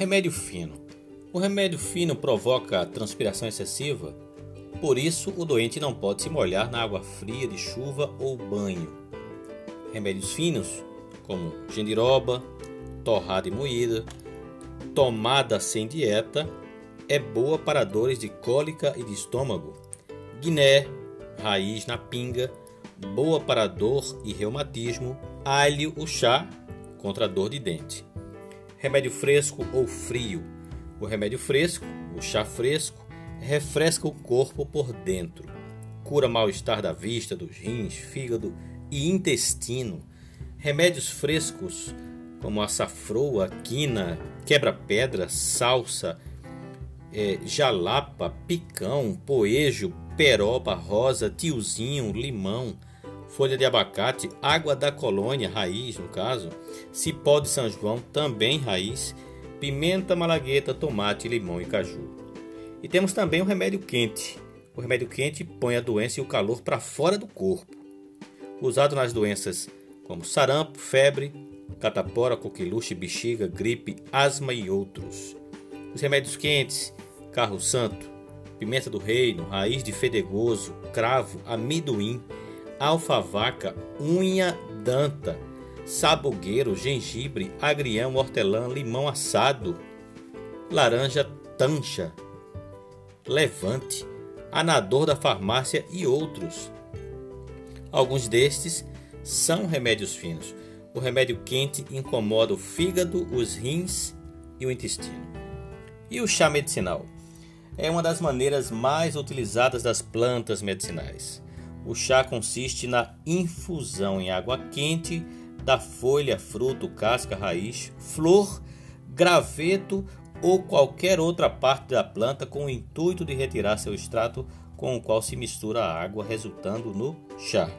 Remédio fino. O remédio fino provoca transpiração excessiva, por isso o doente não pode se molhar na água fria de chuva ou banho. Remédios finos, como gendiroba, torrada e moída, tomada sem dieta, é boa para dores de cólica e de estômago. Guiné, raiz na pinga, boa para dor e reumatismo. Alho, o chá, contra dor de dente remédio fresco ou frio. O remédio fresco, o chá fresco, refresca o corpo por dentro, cura mal-estar da vista, dos rins, fígado e intestino. Remédios frescos, como açafroa, quina, quebra-pedra, salsa, é, jalapa, picão, poejo, peroba, rosa, tiozinho, limão, folha de abacate, água da colônia, raiz no caso, cipó de São João, também raiz, pimenta, malagueta, tomate, limão e caju. E temos também o remédio quente. O remédio quente põe a doença e o calor para fora do corpo. Usado nas doenças como sarampo, febre, catapora, coqueluche, bexiga, gripe, asma e outros. Os remédios quentes, carro santo, pimenta do reino, raiz de fedegoso, cravo, amidoim, alfavaca, unha danta, sabugueiro, gengibre, agrião, hortelã, limão assado, laranja tancha, levante, anador da farmácia e outros. Alguns destes são remédios finos. O remédio quente incomoda o fígado, os rins e o intestino. E o chá medicinal? É uma das maneiras mais utilizadas das plantas medicinais. O chá consiste na infusão em água quente da folha, fruto, casca, raiz, flor, graveto ou qualquer outra parte da planta com o intuito de retirar seu extrato com o qual se mistura a água, resultando no chá.